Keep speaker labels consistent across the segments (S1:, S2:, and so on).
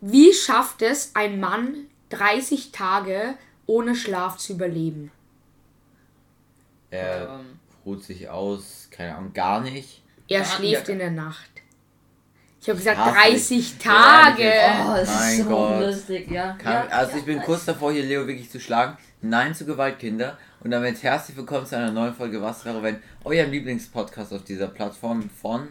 S1: Wie schafft es ein Mann 30 Tage ohne Schlaf zu überleben?
S2: Er
S3: Ähm.
S2: ruht sich aus, keine Ahnung, gar nicht.
S1: Er
S3: Ja,
S1: schläft
S3: ja.
S1: in der Nacht. Ich habe gesagt
S2: Hasse ich.
S1: 30
S2: Ja,
S1: Tage.
S2: ehrlich
S3: Oh, das
S2: Mein
S3: ist so
S2: Gott.
S3: lustig, ja.
S2: Kann,
S3: ja
S2: also ich bin
S3: ja,
S2: kurz davor, hier Leo wirklich zu schlagen. Nein zu Gewaltkinder. Und damit herzlich willkommen zu einer neuen Folge Was wäre wenn? Eurem Lieblingspodcast auf dieser Plattform von,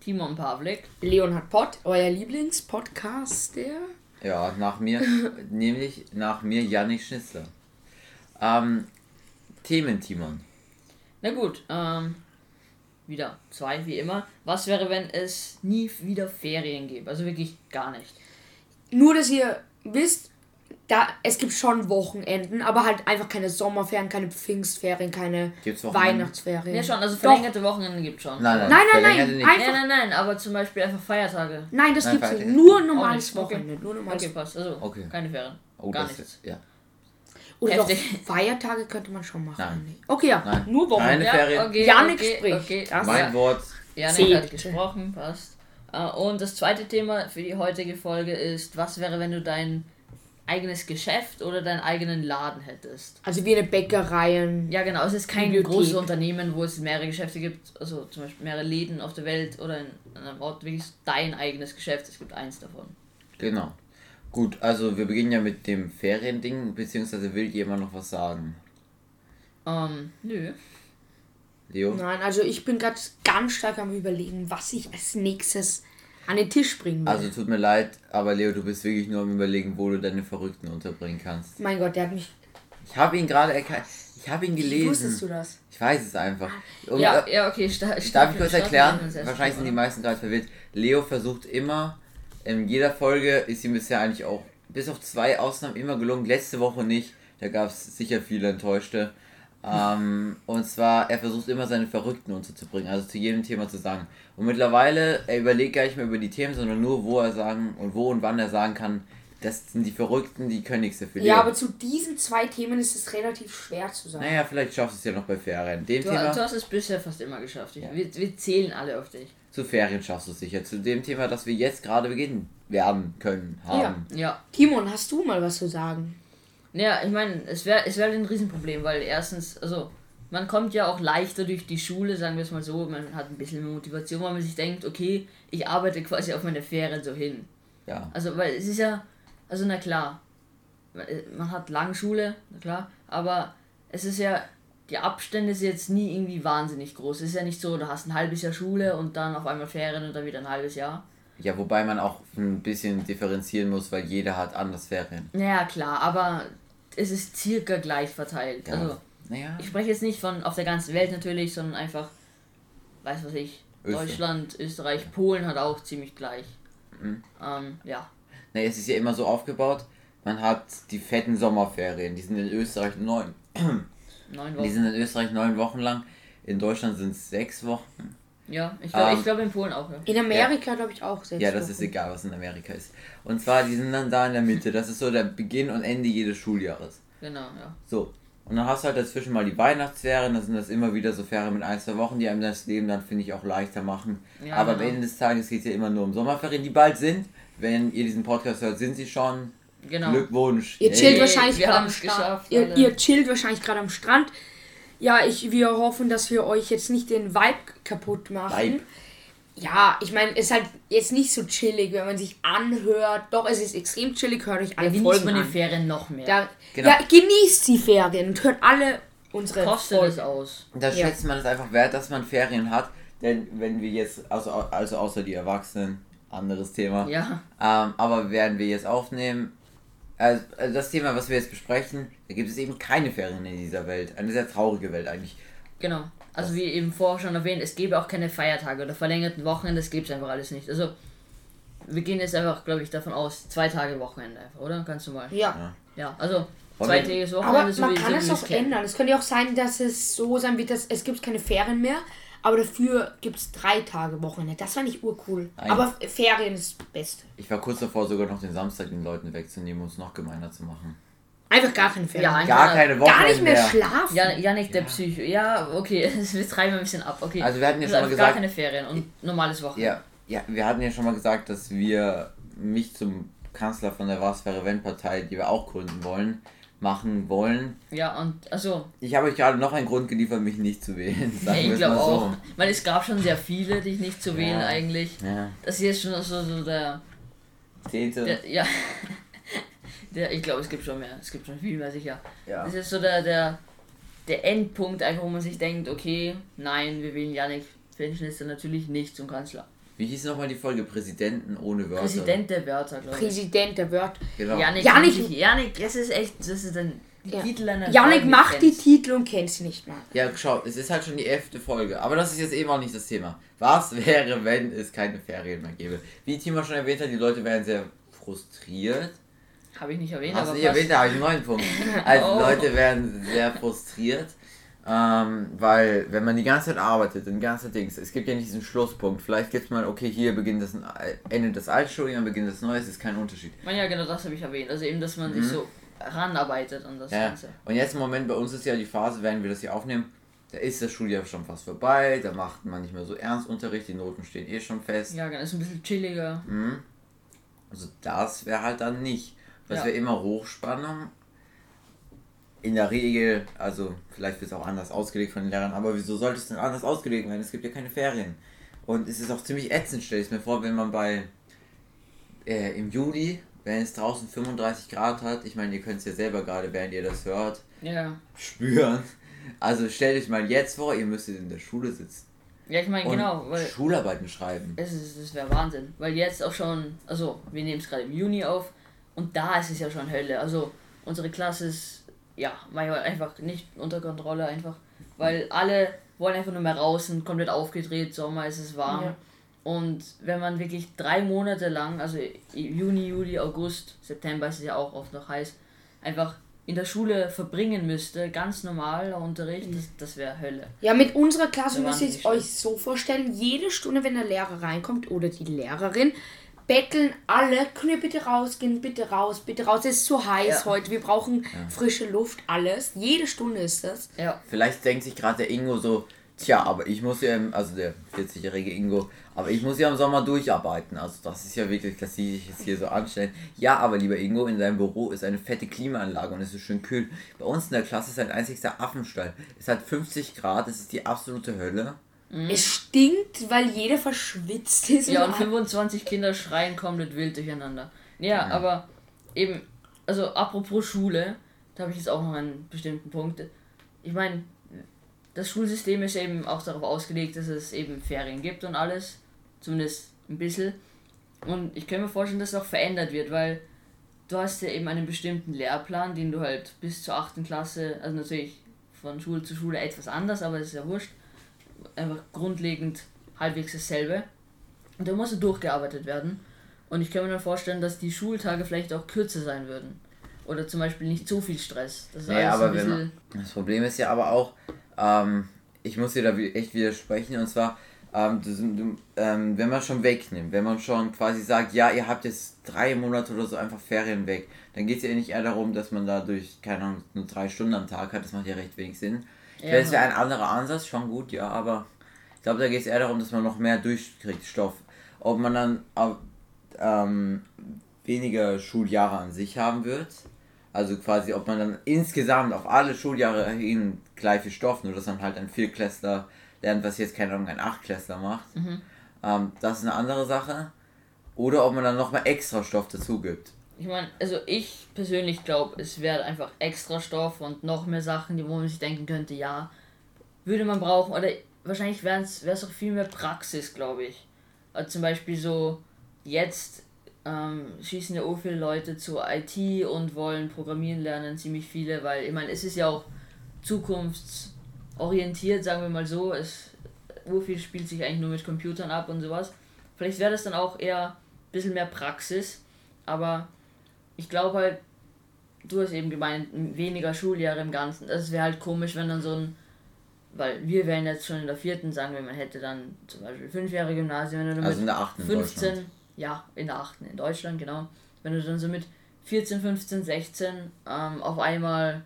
S3: Timon Pavlik.
S1: Leon hat Pod, euer Lieblingspodcast, der.
S2: ja, nach mir, nämlich nach mir Janik Schnitzler. Ähm, Themen, Timon.
S3: Na gut, ähm, wieder zwei wie immer. Was wäre, wenn es nie wieder Ferien gäbe? Also wirklich gar nicht.
S1: Nur, dass ihr wisst, da, es gibt schon Wochenenden, aber halt einfach keine Sommerferien, keine Pfingstferien, keine
S2: Gibt's Wochenenden?
S1: Weihnachtsferien.
S3: Ja schon, also
S1: Doch.
S3: verlängerte Wochenende gibt schon.
S2: Nein, nein,
S1: Nein, nein, nein, einfach-
S3: Nein, nein, nein, aber zum Beispiel einfach Feiertage.
S1: Nein, das
S2: Nein,
S1: gibt's nicht.
S2: Feiertage.
S1: Nur normales.
S3: Okay.
S1: Wochenende. Nur normales
S3: Okay, passt. Also
S2: Okay.
S3: keine Ferien.
S2: Oh,
S3: gar
S2: das
S3: nichts.
S2: ist, ja.
S1: Oder doch
S3: Heftig.
S1: Feiertage könnte man schon machen.
S2: Nein.
S1: Okay, ja.
S2: Nein.
S1: Nur Wochenende.
S2: Keine Ferien.
S3: okay,
S1: Janik
S3: okay,
S1: spricht.
S3: Okay.
S1: Das-
S2: Mein
S3: Ja.
S2: Wort.
S3: Janik
S1: Zählt.
S3: hat gesprochen, passt. Äh, Und das zweite Thema für die heutige Folge ist, was wäre, wenn du dein eigenes Geschäft oder deinen eigenen Laden hättest?
S1: Also wie eine Bäckerei.
S3: Ja, genau. Es ist kein
S1: Bibliothek.
S3: großes Unternehmen, wo es mehrere Geschäfte gibt, also zum Beispiel mehrere Läden auf der Welt oder in einem Ort, wirklich dein eigenes Geschäft. Es gibt eins davon.
S2: Genau. Gut, also wir beginnen ja mit dem Feriending, beziehungsweise will jemand noch was sagen?
S3: Ähm, nö.
S2: Leo?
S1: Nein, also ich bin gerade ganz stark am überlegen, was ich als nächstes an den Tisch bringen will.
S2: Also tut mir leid, aber Leo, du bist wirklich nur am überlegen, wo du deine Verrückten unterbringen kannst.
S1: mein Gott, der hat mich.
S2: Ich habe ihn gerade erkannt. Ich habe ihn
S1: Wie
S2: gelesen.
S1: wusstest du das?
S2: Ich weiß es einfach. Und,
S3: Ja,
S2: äh,
S3: ja, okay. Sta
S2: darf ich kurz erklären? Wahrscheinlich sind die meisten gerade verwirrt. Leo versucht immer, in jeder Folge ist ihm bisher eigentlich auch, bis auf zwei Ausnahmen, immer gelungen. Letzte Woche nicht. Da gab es sicher viele Enttäuschte. Ähm, und zwar, er versucht immer seine Verrückten unterzubringen, also zu jedem Thema zu sagen. Und mittlerweile, er überlegt gar nicht mehr über die Themen, sondern nur, wo er sagen und wo und wann er sagen kann, das sind die Verrückten, die können nichts dafür.
S1: Ja, aber zu diesen zwei Themen ist es relativ schwer zu sagen.
S2: Naja, vielleicht schaffst du es ja noch bei Ferien. Dem
S3: Du,
S2: Thema,
S3: du hast es bisher fast immer geschafft. Ich,
S2: Ja.
S3: wir, wir zählen alle auf dich.
S2: zu Ferien schaffst du es sicher. Zu dem Thema, das wir jetzt gerade beginnen werden können, haben.
S3: Ja.
S1: Timon, hast du mal was zu sagen?
S3: Ja, ich meine, es wäre es wär ein Riesenproblem, weil erstens, also, man kommt ja auch leichter durch die Schule, sagen wir es mal so, man hat ein bisschen mehr Motivation, weil man sich denkt, okay, ich arbeite quasi auf meine Ferien so hin.
S2: Ja.
S3: Also, weil es ist ja, also na klar, man hat lange Schule, na klar, aber es ist ja, die Abstände sind jetzt nie irgendwie wahnsinnig groß. Es ist ja nicht so, du hast ein halbes Jahr Schule und dann auf einmal Ferien und dann wieder ein halbes Jahr.
S2: Ja, wobei man auch ein bisschen differenzieren muss, weil jeder hat anders Ferien.
S3: Naja, klar, aber es ist circa gleich verteilt.
S2: Ja.
S3: Also,
S2: Naja.
S3: ich spreche jetzt nicht von auf der ganzen Welt natürlich, sondern einfach, weiß was ich,
S2: Österreich.
S3: Deutschland, Österreich, Polen hat auch ziemlich gleich.
S2: Mhm.
S3: Ähm, ja.
S2: Nee, es ist ja immer so aufgebaut, man hat die fetten Sommerferien, die sind in Österreich neun.
S3: Neun
S2: Die
S3: Wochen.
S2: sind in Österreich neun Wochen lang. In Deutschland sind es sechs Wochen.
S3: Ja, ich glaube
S2: Ähm,
S3: glaub in Polen auch, ja.
S1: In Amerika glaube ich auch
S2: Ja, das ist egal, was in Amerika ist. Und zwar, die sind dann da in der Mitte. Das ist so der Beginn und Ende jedes Schuljahres.
S3: Genau, ja.
S2: So. Und dann hast du halt dazwischen mal die Weihnachtsferien, das sind das immer wieder so Ferien mit ein, zwei Wochen, die einem das Leben dann, finde ich, auch leichter machen.
S3: Ja,
S2: Aber am
S3: genau.
S2: Ende des Tages geht es ja immer nur um Sommerferien, die bald sind. Wenn ihr diesen Podcast hört, sind sie schon.
S3: Genau.
S2: Glückwunsch.
S1: Ihr chillt
S2: Yay.
S1: wahrscheinlich gerade am Strand. Ihr, ihr chillt wahrscheinlich gerade am Strand. Ja, ich, wir hoffen, dass wir euch jetzt nicht den Vibe kaputt machen.
S2: Vibe.
S1: Ja, ich meine, es ist halt jetzt nicht so chillig, wenn man sich anhört. Doch, es ist extrem chillig. Hört euch alle
S3: Ja, genießt
S1: Folgen
S3: man die
S1: an.
S3: Ferien noch mehr.
S1: Da,
S2: Genau.
S1: Ja, genießt die Ferien und hört alle unsere
S3: Kostet
S1: Folgen.
S3: es aus.
S2: Da
S1: Ja.
S2: schätzt man es einfach wert, dass man Ferien hat. Denn wenn wir jetzt, also, also außer die Erwachsenen, anderes Thema.
S3: Ja.
S2: Ähm, aber werden wir jetzt aufnehmen, also, also das Thema, was wir jetzt besprechen, da gibt es eben keine Ferien in dieser Welt. Eine sehr traurige Welt eigentlich.
S3: Genau. Also wie eben vorher schon erwähnt, es gäbe auch keine Feiertage oder verlängerten Wochenende, das gibt es einfach alles nicht. Also wir gehen jetzt einfach, glaube ich, davon aus, zwei Tage Wochenende einfach, oder? Ganz normal.
S1: Ja.
S3: Ja, also zweitägiges
S1: Aber
S3: Wochenende, so
S1: man
S3: wie
S1: kann
S3: so
S1: es auch
S3: kennen.
S1: ändern. Es könnte ja auch sein, dass es so sein wird, dass es gibt keine Ferien mehr, aber dafür gibt es drei Tage Wochenende. Das fand ich urcool.
S2: Nein.
S1: Aber Ferien ist das Beste.
S2: Ich war kurz davor, sogar noch den Samstag den Leuten wegzunehmen, um es noch gemeiner zu machen.
S1: Einfach gar keine Ferien.
S3: Ja,
S2: Gar keine Wochenende
S1: gar nicht mehr schlafen.
S3: Ja, Janik, der Psycho. Ja, okay, wir treiben ein bisschen ab. Okay.
S2: Also wir hatten ja
S3: Also
S2: schon mal
S3: einfach Gar
S2: gesagt-
S3: keine Ferien und normales Wochenende.
S2: Ja, ja, wir hatten ja schon mal gesagt, dass wir mich zum Kanzler von der Was wäre wenn Partei, die wir auch gründen wollen, machen wollen.
S3: Ja, und also.
S2: Ich habe euch gerade noch einen Grund geliefert, mich nicht zu wählen.
S3: Ich glaube
S2: so.
S3: auch. Weil es gab schon sehr viele, die nicht zu wählen
S2: Ja.
S3: eigentlich.
S2: Ja.
S3: Das hier ist schon so, so der,
S2: Zehnte.
S3: der. Ja. Der, ich glaube, es gibt schon mehr. Es gibt schon viel mehr sicher.
S2: ja.
S3: Das ist so der, der, der Endpunkt, einfach wo man sich denkt, okay, nein, wir wählen Janik Finchnister natürlich nicht zum Kanzler.
S2: Wie hieß nochmal die Folge? Präsidenten ohne Wörter.
S3: Präsident der Wörter, glaube ich.
S1: Präsident der Wörter.
S2: Genau.
S3: Janik,
S1: Janik-
S3: Janik, das ist echt, das ist ein die
S1: Ja.
S3: Titel einer
S1: Janik macht die
S3: kennst.
S1: Titel und kennt sie nicht mal.
S2: Ja, schau, es ist halt schon die elfte Folge. Aber das ist jetzt eben auch nicht das Thema. Was wäre, wenn es keine Ferien mehr gäbe? Wie Timo schon erwähnt hat, die Leute wären sehr frustriert.
S3: Habe ich nicht erwähnt,
S2: Hast du
S3: aber
S2: nicht erwähnt, da habe ich einen neuen Punkt. Also
S3: Oh.
S2: Leute werden sehr frustriert. Ähm, weil, wenn man die ganze Zeit arbeitet, und die ganze Zeit Dings, es gibt ja nicht diesen Schlusspunkt. Vielleicht gibt es mal, okay, hier beginnt das Ende des Altstudiums, beginnt das Neue, es ist kein Unterschied.
S3: Ja, genau das habe ich erwähnt. Also eben, dass man sich so ranarbeitet an das
S2: Mhm. Ja.
S3: Ganze.
S2: Und jetzt im Moment bei uns ist ja die Phase, wenn wir das hier aufnehmen, da ist das Schuljahr schon fast vorbei, da macht man nicht mehr so Ernstunterricht, die Noten stehen eh schon fest.
S3: Ja, genau, ist ein bisschen chilliger.
S2: Mhm. Also das wäre halt dann nicht. Was
S3: Ja.
S2: wir immer Hochspannung. In der Regel, also vielleicht wird es auch anders ausgelegt von den Lehrern, aber wieso sollte es denn anders ausgelegt werden? Es gibt ja keine Ferien. Und es ist auch ziemlich ätzend, stell ich es mir vor, wenn man bei äh, im Juli, wenn es draußen 35 Grad hat, ich meine, ihr könnt es ja selber gerade, während ihr das hört,
S3: Ja.
S2: spüren. Also stellt euch mal jetzt vor, ihr müsstet in der Schule sitzen
S3: Ja, ich meine, genau, weil
S2: Schularbeiten schreiben.
S3: es ist, das wäre Wahnsinn. Weil jetzt auch schon, also wir nehmen es gerade im Juni auf und da ist es ja schon Hölle. Also unsere Klasse ist, ja, manchmal einfach nicht unter Kontrolle einfach. Weil alle wollen einfach nur mehr raus, sind komplett aufgedreht, Sommer ist es warm.
S1: Ja.
S3: Und wenn man wirklich drei Monate lang, also Juni, Juli, August, September ist es ja auch oft noch heiß, einfach in der Schule verbringen müsste, ganz normaler Unterricht, das, das wäre Hölle.
S1: Ja, mit unserer Klasse müsst ihr euch so vorstellen, jede Stunde, wenn der Lehrer reinkommt oder die Lehrerin, betteln alle, könnt ihr bitte rausgehen, bitte raus, bitte raus, es ist so heiß
S3: Ja.
S1: heute, wir brauchen frische Luft, alles. Jede Stunde ist das.
S3: Ja,
S2: Vielleicht denkt sich gerade der Ingo so, tja, aber ich muss ja, im, also der 40-jährige Ingo, aber ich muss ja im Sommer durcharbeiten. Also das ist ja wirklich, dass sie sich jetzt hier so anstellen. Ja, aber lieber Ingo, in deinem Büro ist eine fette Klimaanlage und es ist schön kühl. Bei uns in der Klasse ist ein einzigster Affenstall. Es hat 50 Grad, es ist die absolute Hölle.
S1: Es stinkt, weil jeder verschwitzt ist.
S3: Ja, und
S1: und
S3: 25 Kinder schreien komplett wild durcheinander. Ja, aber eben, also apropos Schule, da habe ich jetzt auch noch einen bestimmten Punkt. Ich meine, das Schulsystem ist eben auch darauf ausgelegt, dass es eben Ferien gibt und alles. Zumindest ein bisschen. Und ich kann mir vorstellen, dass es auch verändert wird, weil du hast ja eben einen bestimmten Lehrplan, den du halt bis zur 8. Klasse, also natürlich von Schule zu Schule etwas anders, aber es ist ja wurscht. Einfach grundlegend halbwegs dasselbe. Und da muss er durchgearbeitet werden. Und ich kann mir dann vorstellen, dass die Schultage vielleicht auch kürzer sein würden. Oder zum Beispiel nicht so viel Stress. Das
S2: Naja, aber man, das Problem ist ja aber auch, ähm, ich muss dir da echt widersprechen und zwar, ähm, du, du, ähm, wenn man schon wegnimmt, wenn man schon quasi sagt, ja, ihr habt jetzt drei Monate oder so einfach Ferien weg, dann geht es ja nicht eher darum, dass man dadurch, keine Ahnung, nur drei Stunden am Tag hat, das macht ja recht wenig Sinn.
S3: Ja.
S2: es wäre ein anderer Ansatz, schon gut, ja, aber ich glaube, da geht es eher darum, dass man noch mehr durchkriegt, Stoff. Ob man dann äh, ähm, weniger Schuljahre an sich haben wird, also quasi, ob man dann insgesamt auf alle Schuljahre hin gleich viel Stoff, nur dass man halt ein Viertklässler lernt, was jetzt keine Ahnung ein Achtklässler macht. Ähm, das ist eine andere Sache. Oder ob man dann nochmal extra Stoff dazu gibt.
S3: Ich meine, also ich persönlich glaube, es wäre einfach extra Stoff und noch mehr Sachen, die wo man sich denken könnte, ja, würde man brauchen. Oder wahrscheinlich wäre es auch viel mehr Praxis, glaube ich. Also zum Beispiel so, jetzt ähm, schießen ja auch viele Leute zu IT und wollen Programmieren lernen, ziemlich viele, weil ich meine, es ist ja auch zukunftsorientiert, sagen wir mal so. Es, viel spielt sich eigentlich nur mit Computern ab und sowas. Vielleicht wäre das dann auch eher ein bisschen mehr Praxis, aber ich glaube halt, du hast eben gemeint, weniger Schuljahre im Ganzen. Das wäre halt komisch, wenn dann so ein, weil wir wären jetzt schon in der vierten, sagen wir, man hätte dann zum Beispiel fünf Jahre Gymnasium, wenn du
S2: Also
S3: mit
S2: in der achten in
S3: 15,
S2: Deutschland.
S3: ja, in der achten in Deutschland, genau. Wenn du dann so mit 14, 15, 16 ähm, auf einmal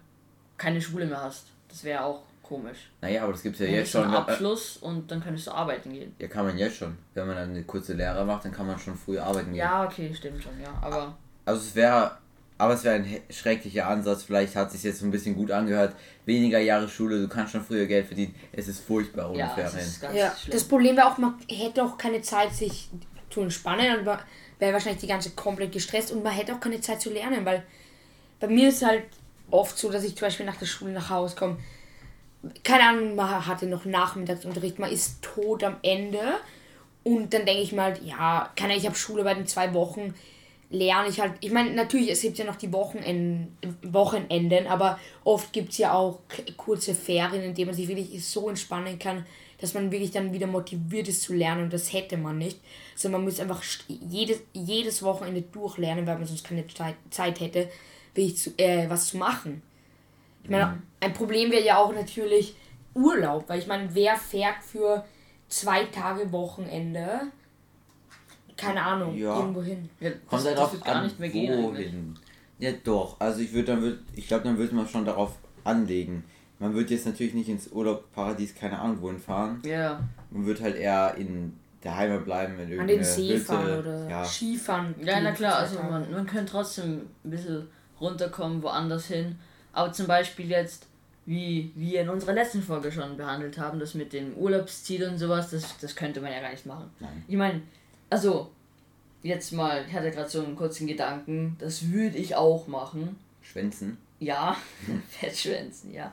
S3: keine Schule mehr hast. Das wäre auch komisch.
S2: Naja, aber das gibt es ja
S3: Dann
S2: jetzt
S3: du einen
S2: schon. Äh,
S3: Abschluss und dann könntest du arbeiten gehen.
S2: ja, kann man jetzt schon. Wenn man dann eine kurze Lehre macht, dann kann man schon früh arbeiten gehen.
S3: Ja, okay, stimmt schon, ja. Aber
S2: also es wäre, aber es wäre ein he- schrecklicher Ansatz. Vielleicht hat es sich jetzt so ein bisschen gut angehört. Weniger Jahre Schule, du kannst schon früher Geld verdienen. Es ist furchtbar ohne
S3: Ja, das
S2: Ferien.
S3: ist ganz
S1: Ja,
S3: schlimm.
S1: das Problem wäre auch, man hätte auch keine Zeit, sich zu entspannen und war- wäre wahrscheinlich die ganze komplett gestresst und man hätte auch keine Zeit zu lernen, weil bei mir ist halt oft so, dass ich zum Beispiel nach der Schule nach Hause komme. Keine Ahnung, man hatte noch Nachmittagsunterricht, man ist tot am Ende und dann denke ich mir halt, ja, kann ich habe Schule bei den zwei Wochen, lerne ich halt. Ich meine, natürlich, es gibt ja noch die Wochenenden, Wochenenden, aber oft gibt es ja auch kurze Ferien, in denen man sich wirklich so entspannen kann, dass man wirklich dann wieder motiviert ist zu lernen und das hätte man nicht. Also man muss einfach jedes, jedes Wochenende durchlernen, weil man sonst keine Zeit, Zeit hätte, wirklich zu, äh, was zu machen. Ich meine, ein Problem wäre ja auch natürlich Urlaub, weil ich meine, wer fährt für zwei Tage Wochenende? Keine Ahnung,
S2: Ja.
S1: irgendwo hin.
S3: Ja, das,
S2: Kommt halt
S3: wird gar
S2: an,
S3: nicht mehr gehen.
S2: wohin. Ja doch, also ich würde dann würd, ich glaube dann würde man schon darauf anlegen. Man wird jetzt natürlich nicht ins Urlaubparadies, keine Ahnung wohin fahren.
S3: Ja,
S2: Man wird halt eher in der Heimat bleiben, in
S1: An den See
S2: Hütte.
S1: fahren oder
S2: ja.
S1: Skifahren.
S3: ja, na klar, also man, man könnte trotzdem ein bisschen runterkommen, woanders hin. Aber zum Beispiel jetzt, wie wir in unserer letzten Folge schon behandelt haben, das mit dem Urlaubsziel und sowas, das, das könnte man ja gar nicht machen.
S2: Nein.
S3: Ich meine, also, jetzt mal, ich hatte gerade so einen kurzen Gedanken, das würde ich auch machen.
S2: Schwänzen.
S3: Ja, Fettschwänzen, ja.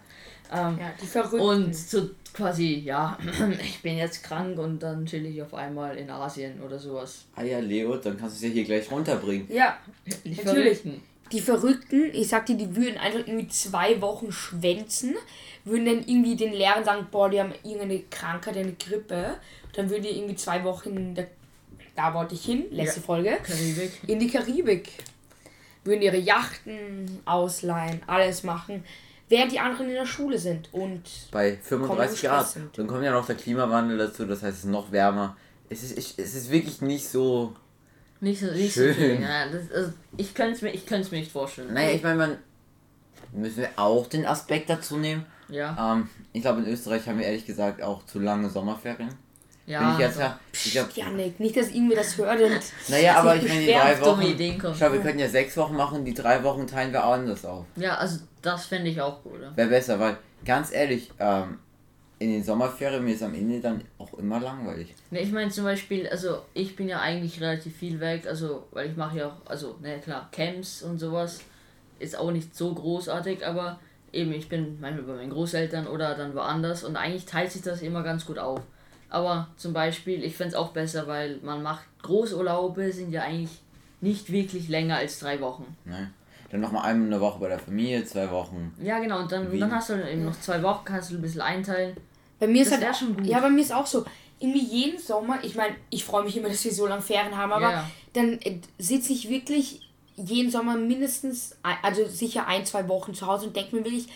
S3: Ähm,
S1: Ja, die Verrückten.
S3: Und so quasi, ja, ich bin jetzt krank und dann chill ich auf einmal in Asien oder sowas.
S2: Ah ja, Leo, dann kannst du es ja hier gleich runterbringen.
S1: ja,
S3: Die
S1: Natürlich.
S3: Verrückten.
S1: die Verrückten, ich sag dir, die würden einfach irgendwie zwei Wochen schwänzen, würden dann irgendwie den Lehrern sagen, boah, die haben irgendeine Krankheit, eine Grippe. Dann würden die irgendwie zwei Wochen, in der, da wollte ich hin, letzte
S3: Ja.
S1: Folge,
S3: Karibik.
S1: in die Karibik. Würden ihre Yachten ausleihen, alles machen, während die anderen in der Schule sind. Und
S2: Bei 35 Grad.
S1: sind.
S2: Dann kommt ja noch der Klimawandel dazu, das heißt es ist noch wärmer. Es ist, ich, es ist wirklich nicht so.
S3: Nicht so, nicht so
S2: Schön.
S3: viel. Ja, das, also, ich könnte es mir, ich könnte es mir nicht vorstellen.
S2: Naja, ich meine, man. Müssen wir auch den Aspekt dazu nehmen.
S3: Ja,
S2: Ähm, ich glaube, in Österreich haben wir ehrlich gesagt auch zu lange Sommerferien.
S3: Ja.
S2: Ich jetzt
S3: also,
S2: ja. Ich glaub,
S1: Janik, nicht, dass irgendwie das hört und
S2: naja, aber ich meine, die drei Wochen.
S3: Kommen.
S2: Schau, wir könnten ja sechs Wochen machen, die drei Wochen teilen wir anders auf.
S3: Ja, also das fände ich auch gut.
S2: Wäre besser, weil, ganz ehrlich, ähm, in den Sommerferien mir ist am Ende dann auch immer langweilig.
S3: Ne, ich meine zum Beispiel, also ich bin ja eigentlich relativ viel weg, also weil ich mache ja auch, also ne klar, Camps und sowas ist auch nicht so großartig, aber eben ich bin manchmal bei meinen Großeltern oder dann woanders und eigentlich teilt sich das immer ganz gut auf. Aber zum Beispiel, ich fände es auch besser, weil man macht Großurlaube sind ja eigentlich nicht wirklich länger als drei Wochen.
S2: Ne? Dann nochmal einmal eine Woche bei der Familie, zwei Wochen.
S3: Ja genau, und dann, dann hast du eben noch zwei Wochen, kannst du ein bisschen einteilen.
S1: Bei mir ist
S3: Das
S1: halt
S3: wär schon gut.
S1: Ja, bei mir ist auch so. Irgendwie jeden Sommer, ich meine, ich freue mich immer, dass wir so lange Ferien haben, aber
S3: Ja.
S1: dann äh, sitze ich wirklich jeden Sommer mindestens, also sicher ein, zwei Wochen zu Hause und denke mir wirklich,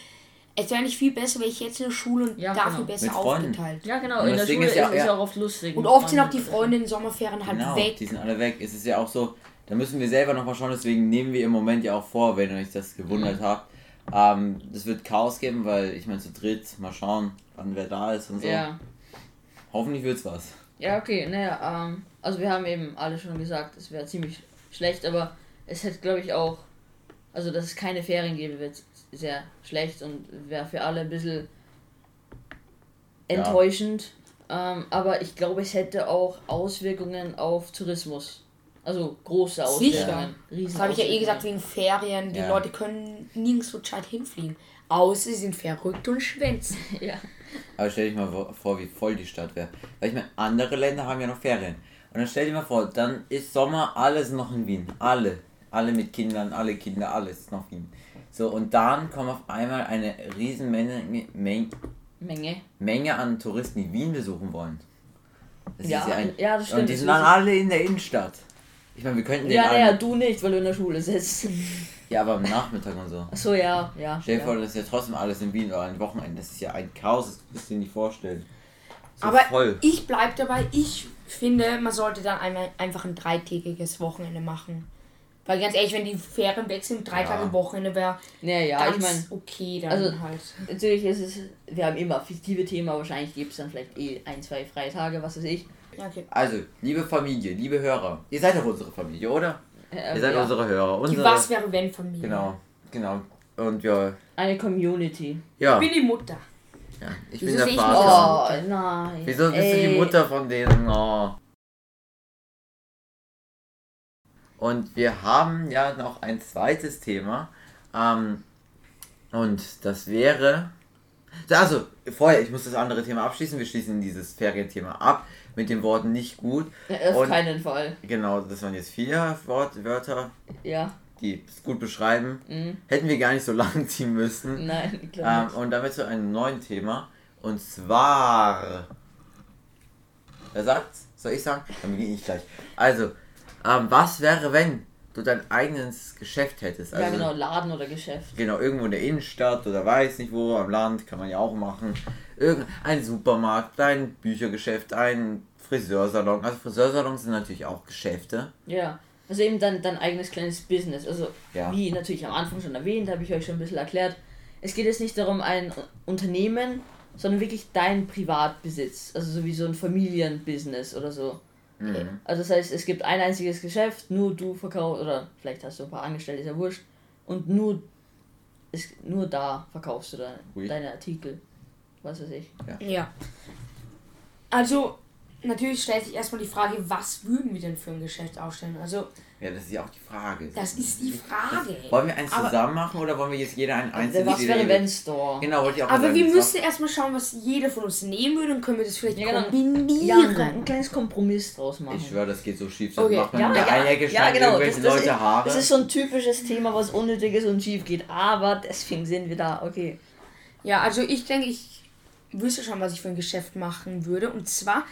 S1: es wäre nicht viel besser, wäre ich jetzt in der Schule und
S3: Ja,
S1: dafür
S3: genau.
S1: besser
S2: Mit Freunden.
S1: aufgeteilt.
S3: Ja genau,
S2: Und
S3: in
S2: das
S3: der
S2: Ding
S3: Schule
S2: ist ja-
S3: ist
S2: ja.
S3: ja auch oft lustig.
S1: Und oft sind auch die. Freunde in den Sommerferien halt
S2: Genau,
S1: weg.
S2: die sind alle weg. Es ist ja auch so, da müssen wir selber nochmal schauen, deswegen nehmen wir im Moment ja auch vor, wenn ihr euch das gewundert habt. Ähm, das wird Chaos geben, weil ich meine zu dritt, mal schauen, wann wer da ist und so.
S3: Ja.
S2: Hoffentlich wird's was.
S3: Ja, okay, naja, ähm, also wir haben eben alle schon gesagt, es wäre ziemlich schlecht, aber es hätte, glaube ich, auch, also dass es keine Ferien gäbe, wird sehr schlecht und wäre für alle ein bisschen
S2: Ja.
S3: enttäuschend. Ähm, aber ich glaube, es hätte auch Auswirkungen auf Tourismus. Also große
S1: Sicher.
S3: Auswirkungen. Riesen
S1: Das habe ich ja eh gesagt, wegen Ferien. Die
S2: Ja.
S1: Leute können nirgendwo gescheit hinfliegen. Außer sie sind verrückt und schwänzen.
S3: Ja.
S2: Aber stell dich mal vor- wie voll die Stadt wäre. Weil ich meine, andere Länder haben ja noch Ferien. Und dann stell dir mal vor, dann ist Sommer, alles noch in Wien. Alle. Alle mit Kindern, alle Kinder, alles noch Wien. So, und dann kommt auf einmal eine riesen Menge, Menge,
S3: Menge.
S2: Menge an Touristen, die Wien besuchen wollen. Das
S3: Ja,
S2: ein,
S3: ja, das stimmt,
S2: Und die sind dann alle in der Innenstadt. Ich meine, wir könnten den
S3: Ja, naja, du nicht, weil du in der Schule sitzt.
S2: Ja, aber am Nachmittag und so.
S3: Achso, ja, ja.
S2: Stell dir
S3: ja.
S2: vor, das ist ja trotzdem alles in Wien oder ein Wochenende. Das ist ja ein Chaos, das kannst du dir nicht vorstellen. So
S1: Aber
S2: voll.
S1: ich bleib dabei, ich finde, man sollte dann einmal einfach ein dreitägiges Wochenende machen. Weil ganz ehrlich, wenn die Ferien weg sind, drei
S2: Ja.
S1: Tage Wochenende wäre
S3: Naja,
S1: ganz
S3: ich meine,
S1: okay dann
S3: also-
S1: halt.
S3: Natürlich ist es, wir haben immer fiktive Themen, aber wahrscheinlich gibt es dann vielleicht eh ein, zwei freie Tage, was weiß ich.
S1: Ja, okay.
S2: Also, liebe Familie, liebe Hörer, ihr seid doch unsere Familie, oder?
S3: Äh,
S2: Ihr seid
S3: ja.
S2: unsere Hörer.
S1: Die
S2: Unsere,
S1: Was wäre wenn Familie.
S2: Genau, genau. Und wir,
S3: Eine Community.
S2: ja,
S1: Ich bin die Mutter.
S2: ja ich
S1: Wieso
S2: bin der
S1: sehe ich
S2: Vater.
S3: Oh, nein.
S2: Wieso bist du die
S3: Ey.
S2: Mutter von denen? Oh. Und wir haben ja noch ein zweites Thema. Ähm, und das wäre. Also, vorher, ich muss das andere Thema abschließen. Wir schließen dieses Ferienthema ab mit den Worten nicht gut.
S3: Auf
S2: Und-
S3: keinen Fall.
S2: Genau, das waren jetzt vier Wort, Wörter,
S3: Ja.
S2: die es gut beschreiben.
S3: Mhm.
S2: Hätten wir gar nicht so lang ziehen müssen.
S3: Nein, glaube
S2: Ähm, und damit zu einem neuen Thema. Und zwar. Wer sagt's? Soll ich sagen? Dann beginne ich gleich. Also, ähm, was wäre, wenn du dein eigenes Geschäft hättest? Also,
S3: ja, genau, Laden oder Geschäft.
S2: Genau, irgendwo in der Innenstadt oder weiß nicht wo, am Land, kann man ja auch machen. Irgendein Supermarkt, ein Büchergeschäft, ein Friseursalon. Also Friseursalons sind natürlich auch Geschäfte.
S3: Ja. Also eben dein, dein eigenes kleines Business. Also
S2: Ja.
S3: wie natürlich am Anfang schon erwähnt, habe ich euch schon ein bisschen erklärt. Es geht jetzt nicht darum, ein Unternehmen, sondern wirklich dein Privatbesitz. Also so wie so ein Familienbusiness oder so.
S2: Mhm.
S3: Also das heißt, es gibt ein einziges Geschäft, nur du verkaufst, oder vielleicht hast du ein paar Angestellte, ist ja wurscht. Und nur, ist, nur da verkaufst du deine,
S2: Ui.
S3: deine Artikel. Was weiß ich.
S1: Ja. Also, natürlich stellt sich erstmal die Frage, was würden wir denn für ein Geschäft aufstellen? Also,
S2: Ja, das ist ja auch die Frage.
S1: das ist die Frage.
S2: Wollen wir eins
S1: Aber-
S2: zusammen machen oder wollen wir jetzt jeder ein einzelnes
S3: Was wäre wenn Store?
S2: Genau, wollte ich auch
S1: Aber
S2: sagen,
S1: wir
S2: das
S1: müssen erstmal schauen, was jeder von uns nehmen würde und können wir das vielleicht
S3: Ja, genau.
S1: kombinieren.
S3: Ja, ein, ein kleines Kompromiss draus machen.
S2: Ich schwöre, das geht so schief.
S1: Okay,
S2: Okay. macht man
S3: Ja,
S2: der
S3: ja, ja, genau. Das,
S2: irgendwelche
S3: das,
S2: Leute Haare.
S3: das ist so ein typisches Thema, was unnötig ist und schief geht. Aber deswegen sind wir da. Okay.
S1: Ja, also ich denke, ich wüsste schon, was ich für ein Geschäft machen würde. Und zwar,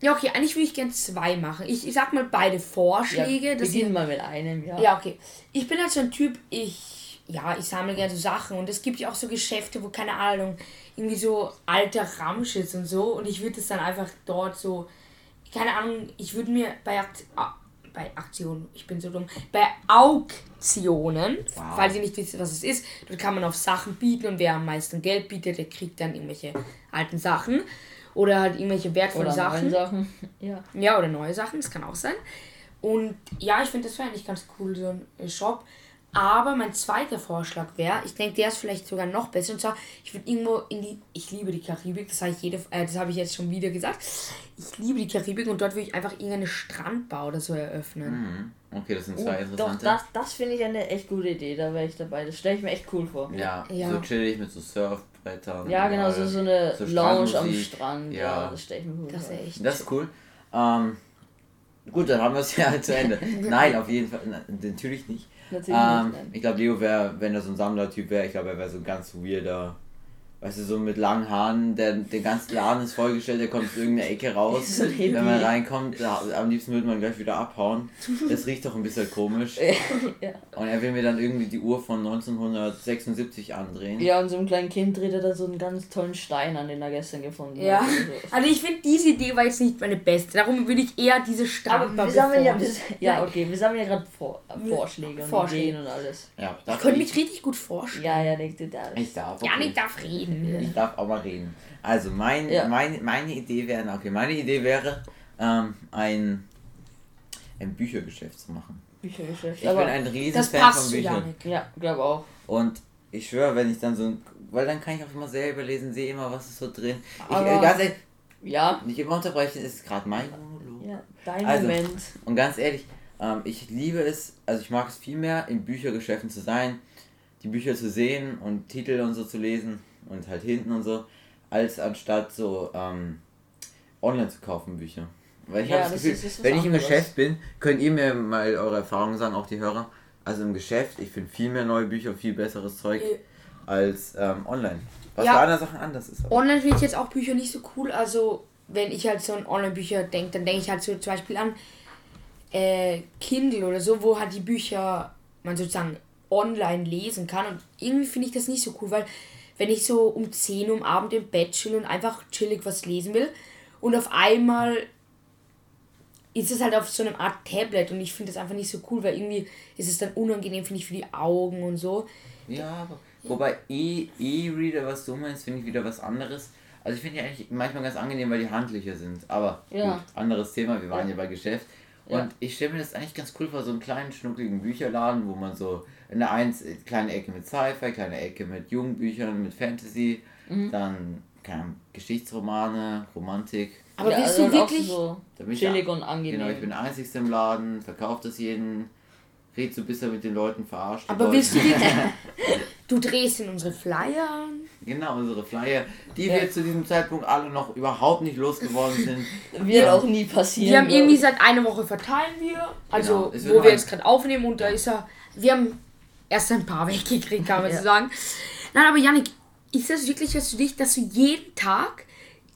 S1: ja, okay, eigentlich würde ich gern zwei machen. Ich, ich sag mal beide Vorschläge.
S3: Ja, beginnen mal mit einem, ja.
S1: Ja, okay. Ich bin halt so ein Typ, ich, ja, ich sammle gerne so Sachen und es gibt ja auch so Geschäfte, wo, keine Ahnung, irgendwie so alter Ramsch ist und so und ich würde es dann einfach dort so, keine Ahnung, ich würde mir bei, Akt, bei Aktionen, ich bin so dumm, bei Auktionen,
S2: Wow.
S1: falls ihr nicht wisst, was es ist, dort kann man auf Sachen bieten und wer am meisten Geld bietet, der kriegt dann irgendwelche alten Sachen oder halt irgendwelche wertvollen
S3: Oder
S1: Sachen.
S3: Sachen. Ja.
S1: Ja, oder neue Sachen, das kann auch sein. Und ja, ich finde das wäre eigentlich ganz cool, so ein äh, Shop. Aber mein zweiter Vorschlag wäre, ich denke, der ist vielleicht sogar noch besser. Und zwar, ich würde irgendwo in die, ich liebe die Karibik, das habe ich jede, äh, das habe ich jetzt schon wieder gesagt. Ich liebe die Karibik und dort würde ich einfach irgendeine Strandbau oder so eröffnen.
S2: Mhm. Okay, das sind
S3: Oh,
S2: zwei
S3: doch,
S2: interessante.
S3: das, das finde ich eine echt gute Idee. Da wäre ich dabei. Das stelle ich mir echt cool vor.
S2: ja,
S1: Ja.
S2: so chillig mit so Surfbrettern.
S3: Ja, genau, so, so eine
S2: So
S3: Lounge am. Strand. Ja,
S2: Ja.
S3: das stelle ich mir cool
S1: Das
S3: vor.
S1: ist echt.
S2: Das ist cool. Ähm, gut, dann haben wir es ja zu Ende. Nein, auf jeden Fall. Na, natürlich nicht.
S3: Natürlich
S2: Ähm,
S3: nicht,
S2: ich glaube, Leo wäre, wenn er so ein Sammlertyp wäre, ich glaube, er wäre so ein ganz weirder. Weißt du, so mit langen Haaren, der, der ganze Laden ist vollgestellt, der kommt aus irgendeiner Ecke raus.
S3: So
S2: wenn man reinkommt, ja, am liebsten würde man gleich wieder abhauen. Das riecht doch ein bisschen komisch.
S3: ja.
S2: Und er will mir dann irgendwie die Uhr von 1976 andrehen.
S3: ja, und so einem kleinen Kind dreht er da so einen ganz tollen Stein an, den er gestern gefunden
S1: Ja,
S3: hat. Also,
S1: also ich finde, diese Idee war jetzt nicht meine beste. Darum würde ich eher diese
S3: Aber
S1: Strandbau
S3: wir sammeln ja, ja, okay, wir sammeln ja gerade Vor äh, Vorschläge und
S1: Vorschläge.
S3: Ideen und alles.
S2: Ja,
S1: Ich könnte mich richtig gut vorstellen.
S3: Ja, ja, denkt ihr da.
S2: Ich darf.
S1: Ja,
S2: okay.
S1: ich darf reden.
S2: Ich darf auch mal reden. Also mein,
S3: Ja.
S2: mein, meine Idee wäre, okay, meine Idee wäre, ähm, ein, ein Büchergeschäft zu machen.
S3: Büchergeschäft.
S2: Ich
S3: Aber
S2: bin ein riesen
S1: Das
S2: Fan
S1: passt
S2: von Büchern.
S1: Janik.
S3: ja, glaube auch.
S2: Und ich schwöre, wenn ich dann so ein, weil dann kann ich auch immer selber lesen, sehe immer, was ist so drin. Ich,
S3: Aber-
S2: äh, ganz ehrlich,
S3: Ja,
S2: nicht immer unterbrechen, ist gerade mein Monolog.
S3: ja, dein
S2: Also,
S3: Moment.
S2: Und ganz ehrlich, ähm, ich liebe es, also ich mag es viel mehr, in Büchergeschäften zu sein, die Bücher zu sehen und Titel und so zu lesen und halt hinten und so, als anstatt so ähm, online zu kaufen Bücher. Weil ich
S3: Ja,
S2: habe das
S3: das
S2: Gefühl,
S3: ist- was
S2: wenn ich im. Geschäft bin, könnt ihr mir mal eure Erfahrungen sagen, auch die Hörer. Also im Geschäft, ich finde viel mehr neue Bücher, viel besseres Zeug als ähm, online. Was
S1: Ja.
S2: bei anderen Sachen anders ist. aber-
S1: Online finde ich jetzt auch Bücher nicht so cool. Also, wenn ich halt so an Online-Bücher denke, dann denke ich halt so zum Beispiel an äh, Kindle oder so, wo halt die Bücher man sozusagen online lesen kann. Und irgendwie finde ich das nicht so cool, weil wenn ich so um 10 Uhr am Abend im Bett chill und einfach chillig was lesen will und auf einmal ist es halt auf so einem Art Tablet und ich finde das einfach nicht so cool, weil irgendwie ist es dann unangenehm, finde ich, für die Augen und so.
S2: Ja, aber wobei E- E-Reader, was du meinst, finde ich wieder was anderes. Also ich finde die eigentlich manchmal ganz angenehm, weil die handlicher sind. Aber
S3: Ja.
S2: gut, anderes Thema, wir waren ja, bei Geschäft. Und
S3: Ja.
S2: ich stelle mir das eigentlich ganz cool vor, so einen kleinen, schnuckligen Bücherladen, wo man so in der eins kleine Ecke mit Sci-Fi, kleine Ecke mit Jugendbüchern, mit Fantasy,
S3: Mhm.
S2: dann keine Geschichtsromane, Romantik.
S1: Aber
S3: ja,
S1: willst
S3: also
S1: du wirklich.
S3: so
S2: Da bin ich
S3: chillig
S2: ja-
S3: und angenehm.
S2: Genau, ich bin der Einzigste im Laden, verkaufe das jeden, red so bis er mit den Leuten verarscht.
S1: Aber willst du wirklich. du drehst in unsere Flyer an.
S2: Genau, unsere Flyer, die
S1: Ja.
S2: wir zu diesem Zeitpunkt alle noch überhaupt nicht losgeworden sind.
S3: Wird auch nie passieren.
S1: Wir haben irgendwie seit einer Woche verteilen wir. Also,
S2: Genau,
S1: wo wir
S2: ein-
S1: jetzt gerade aufnehmen und da ist er. Wir haben erst ein paar weggekriegt, kann man
S3: Ja.
S1: so sagen. Nein, aber Janik, ist das wirklich was für dich, dass du jeden Tag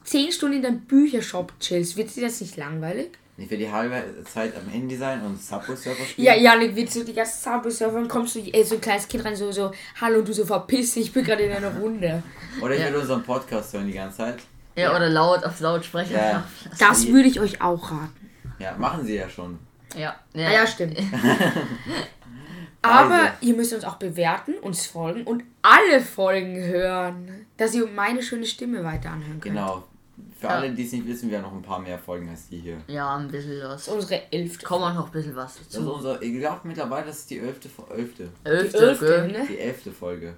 S1: 10 Stunden in deinem Büchershop chillst? Wird dir das nicht langweilig?
S2: Ich will die halbe Zeit am Handy sein und Subway Surfer spielen.
S1: Ja, Janik, willst du die ganze Zeit surfen, kommst du äh, so ein kleines Kind rein, so, so, hallo, du so verpiss dich, ich bin gerade in einer Runde.
S2: Oder ich
S3: Ja.
S2: will unseren Podcast hören die ganze Zeit.
S3: Ja, oder laut auf Lautsprecher.
S2: Ja.
S1: Das würde ich euch auch raten.
S2: Ja, machen sie ja schon.
S3: Ja,
S1: Ja,
S3: ja.
S1: ja stimmt. Aber
S2: Also.
S1: ihr müsst uns auch bewerten, uns folgen und alle Folgen hören, dass ihr meine schöne Stimme weiter anhören könnt.
S2: Genau. Für
S3: Ja.
S2: alle, die es nicht wissen, wir haben noch ein paar mehr Folgen als die hier.
S3: ja, ein bisschen
S1: Das
S3: was.
S1: ist unsere elfte.
S3: Kommt auch noch ein bisschen was
S2: Das ist
S3: dazu.
S2: unser, ich glaube mittlerweile, das ist die elfte, Fo- elfte,
S1: Die
S3: Elfte,
S1: ne?
S2: die elfte Folge.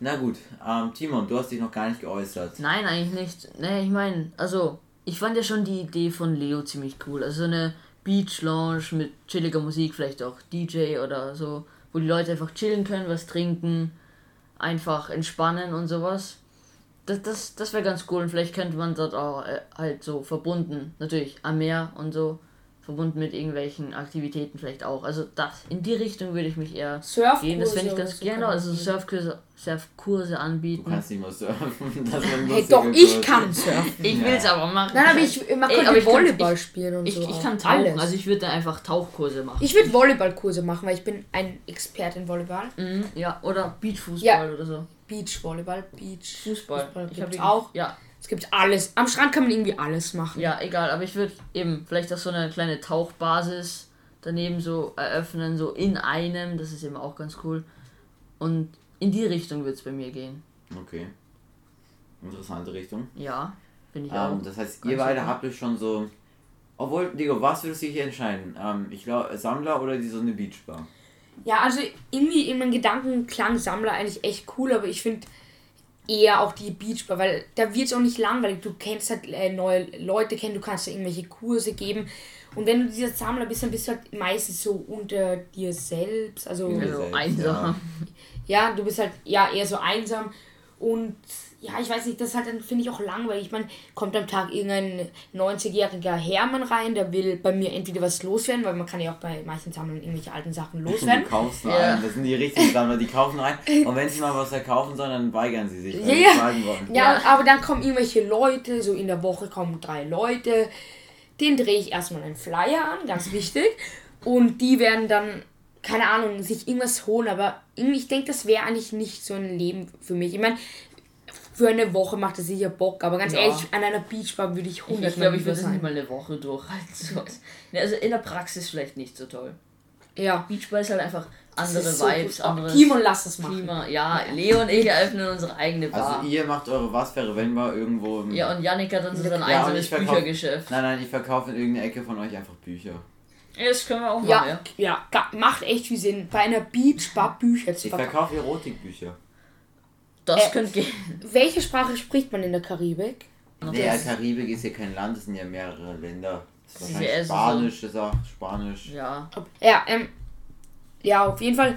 S2: Na gut, ähm, Timon, du hast dich noch gar nicht geäußert.
S3: Nein, eigentlich nicht. Nee, ich meine, also, ich fand ja schon die Idee von Leo ziemlich cool. Also so eine Beach Lounge mit chilliger Musik, vielleicht auch DJ oder so, wo die Leute einfach chillen können, was trinken, einfach entspannen und sowas. Das, das, das wäre ganz cool und vielleicht könnte man dort auch äh, halt so verbunden, natürlich am Meer und so, verbunden mit irgendwelchen Aktivitäten vielleicht auch. Also das, in die Richtung würde ich mich eher
S1: Surfkurse
S3: gehen. Das fände ich ganz
S1: so
S3: gerne,
S1: kann
S3: also. Surfkurse, Surfkurse
S2: Du
S3: anbieten.
S2: kannst nicht mal surfen.
S1: Hey, doch, ich kann surfen.
S3: Ich will es aber machen.
S1: Nein, aber ich, man
S3: Ey,
S1: könnte
S3: aber ich kann-
S1: Volleyball
S3: ich-
S1: spielen und
S3: Ich,
S1: so.
S3: ich
S1: auch.
S3: kann tauchen,
S1: Alles.
S3: also ich würde da einfach Tauchkurse machen.
S1: ich würde Volleyballkurse machen, weil ich bin ein Experte in Volleyball.
S3: Mhm, ja, oder Beachfußball
S1: Ja.
S3: oder so.
S1: Beachvolleyball, Beach.
S3: Fußball.
S1: Fußball
S3: ich
S1: gibt's
S3: hab
S1: auch.
S3: Ja,
S1: Es gibt alles. Am Strand kann man irgendwie alles machen.
S3: ja, egal, aber ich würde eben vielleicht auch so eine kleine Tauchbasis daneben so eröffnen, so in einem, das ist eben auch ganz cool. Und in die Richtung wird es bei mir gehen.
S2: Okay. Interessante Richtung.
S3: Ja, finde ich auch.
S2: Ähm, das heißt, ihr beide
S3: super.
S2: habt euch schon so. Obwohl, Diego, was würdest du hier entscheiden? Ähm, ich glaube, Sammler oder die so eine Beachbar?
S1: Ja, also irgendwie in meinen Gedanken klang Sammler eigentlich echt cool, aber ich finde eher auch die Beachbar, weil da wird es auch nicht langweilig. Du kennst halt äh, neue Leute kennen, du kannst da irgendwelche Kurse geben. Und wenn du dieser Sammler bist, dann bist du halt meistens so unter dir selbst. Also
S3: also
S2: selbst,
S3: einsam.
S1: ja, du bist halt ja eher so einsam. Und ja, ich weiß nicht, das ist halt dann finde ich auch langweilig. Ich meine, kommt am Tag irgendein 90-jähriger Hermann rein, der will bei mir entweder was loswerden, weil man kann ja auch bei manchen Sammlern irgendwelche alten Sachen
S2: Du
S1: loswerden.
S2: kaufst nur
S3: Ja.
S2: ein, das sind die richtigen Sammler, die kaufen rein. Und wenn sie mal was verkaufen sollen, dann weigern sie sich, weil
S1: Ja,
S2: sie
S1: ja.
S2: zahlen wollen.
S1: Ja,
S3: Ja.
S1: aber dann kommen irgendwelche Leute, so in der Woche kommen drei Leute, den drehe ich erstmal einen Flyer an, ganz wichtig. Und die werden dann, keine Ahnung, sich irgendwas holen, aber irgendwie, ich denke, das wäre eigentlich nicht so ein Leben für mich. Ich meine, für eine Woche macht das sicher Bock, aber ganz
S3: Ja.
S1: ehrlich, an einer Beachbar würde ich
S3: Ich,
S1: 100
S3: ich glaube, ich würde es nicht mal eine Woche durchhalten. also in der Praxis vielleicht nicht so toll.
S1: Ja.
S3: Beachball ist halt einfach andere
S1: Das so
S3: Vibes,
S1: gut.
S3: anderes
S1: Timon, lass das machen.
S3: Klima. Ja, Leo und ich eröffnen unsere eigene Bar.
S2: Also ihr macht eure was wäre wenn mal irgendwo im
S3: ja, und Yannick hat dann so sein
S2: Ja, und ich
S3: Büchergeschäft.
S2: Nein, nein, ich verkaufe in irgendeiner Ecke von euch einfach Bücher.
S3: Ja, das können wir auch machen,
S1: Ja,
S3: ja.
S1: ja, ga- macht echt viel Sinn, bei einer Beachbar Bücher zu
S2: Ich
S1: verkaufen.
S2: verkaufe Erotikbücher.
S3: Das
S1: Äh,
S3: könnte gehen.
S1: Welche Sprache spricht man in der Karibik?
S2: Nee, Karibik ist ja kein Land, es sind ja mehrere Länder. Das ist
S3: Ja,
S2: wahrscheinlich
S3: es ist so-
S2: Spanisch Spanisch.
S3: Ja.
S1: Ja, ähm, ja, auf jeden Fall.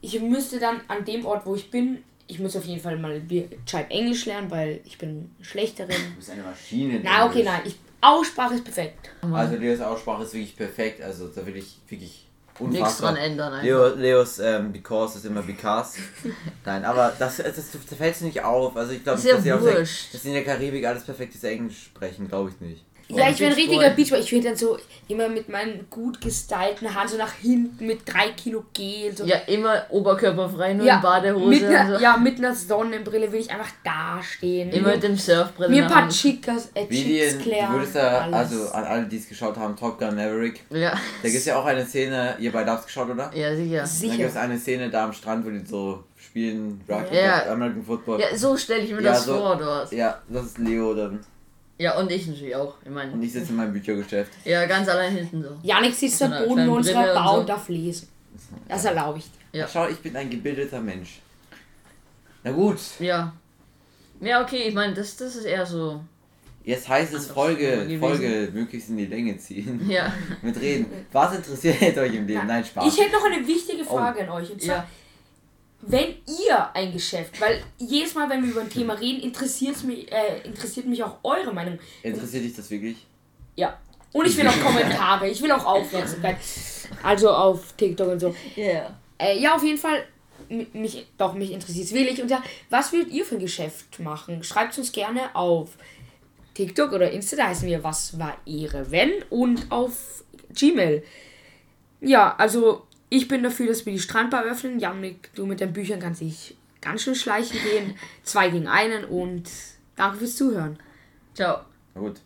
S1: Ich müsste dann an dem Ort, wo ich bin, ich muss auf jeden Fall mal gescheit Englisch lernen, weil ich bin schlechterin.
S2: Du bist eine Maschine. in
S1: Na, okay,
S2: Englisch.
S1: nein. Ich, Aussprache ist perfekt.
S2: Also Leos Aussprache ist wirklich perfekt, also da will ich wirklich
S3: Nichts
S2: unfassbar.
S3: dran ändern. einfach.
S2: Leo, Leos ähm, Because ist immer Because. Nein, aber das, das, das fällt nicht auf. Also ich glaube,
S3: ja
S2: dass,
S3: wurscht.
S2: dass sie in der Karibik alles perfektes Englisch sprechen, glaube ich nicht.
S1: Ja, ich bin ein richtiger
S3: Boy.
S1: Beachboy. Ich will dann so immer mit meinen gut gestylten Haaren so nach hinten mit drei Kilo Gel. So.
S3: Ja, immer oberkörperfrei, nur
S1: Ja,
S3: in Badehose
S1: mit
S3: und
S1: einer,
S3: so.
S1: ja, mit einer Sonnenbrille will ich einfach dastehen.
S3: Immer mit dem Surfbrille.
S1: mir
S3: in
S1: ein paar. Chicas, äh,
S2: Wie die,
S1: Chicks
S2: du
S1: klären.
S2: würdest da, also an alle, die es geschaut haben, Top Gun Maverick.
S3: Ja.
S2: Da gibt es ja auch eine Szene, ihr beide habt es geschaut, oder?
S3: ja, sicher.
S2: Da
S1: Sicher.
S2: gibt es eine Szene da am Strand, wo die so spielen, Rugby,
S3: Ja.
S2: American Football.
S3: Ja, so stelle ich mir
S2: Ja,
S3: das
S2: so-
S3: vor dort.
S2: Ja, das ist Leo dann.
S3: Ja, und ich natürlich auch. Ich meine.
S2: Und ich sitze in meinem Büchergeschäft.
S3: Ja, ganz allein hinten so.
S1: Janik sitzt
S3: So
S1: am Boden
S3: kleine
S1: unserer
S3: Brille und
S1: Bar
S3: so.
S1: und darf lesen. Das erlaube ich dir.
S3: Ja.
S2: Schau, ich bin ein gebildeter Mensch. Na gut,
S3: Ja. Ja, okay, ich meine, das, das ist eher so.
S2: jetzt heißt es
S3: Anders
S2: Folge,
S3: gewesen.
S2: Folge möglichst in die Länge ziehen.
S3: Ja.
S2: Mit Reden. Was interessiert euch im Leben? Nein, Spaß.
S1: Ich hätte noch eine wichtige Frage an euch. Und zwar,
S3: Ja.
S1: Wenn ihr ein Geschäft, weil jedes Mal, wenn wir über ein Thema reden, interessiert mich, äh, interessiert mich auch eure Meinung.
S2: Interessiert dich das wirklich?
S1: Ja. Und ich will auch Kommentare, ich will auch Aufmerksamkeit. Also auf TikTok und so.
S3: Ja.
S1: Äh, ja, auf jeden Fall. Mich, doch, mich interessiert es wirklich. Und ja, was würdet ihr für ein Geschäft machen? Schreibt uns gerne auf TikTok oder Insta, da heißen wir Was war Ehre, wenn? Und auf Gmail. Ja, also ich bin dafür, dass wir die Strandbar öffnen. Janik, du mit deinen Büchern kannst dich ganz schön schleichen gehen. Zwei gegen einen und danke fürs Zuhören.
S3: Ciao.
S2: Na gut.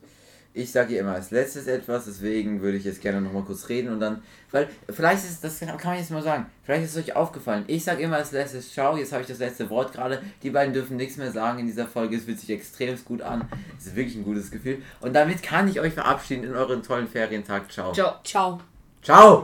S2: Ich sage ja immer als letztes etwas, deswegen würde ich jetzt gerne nochmal kurz reden und dann, weil vielleicht ist das kann man jetzt mal sagen, vielleicht ist es euch aufgefallen. Ich sage immer als letztes, ciao, jetzt habe ich das letzte Wort gerade. Die beiden dürfen nichts mehr sagen in dieser Folge, es fühlt sich extrem gut an. Es ist wirklich ein gutes Gefühl. Und damit kann ich euch verabschieden in euren tollen Ferientag. Ciao.
S3: Ciao.
S1: Ciao.
S2: Ciao!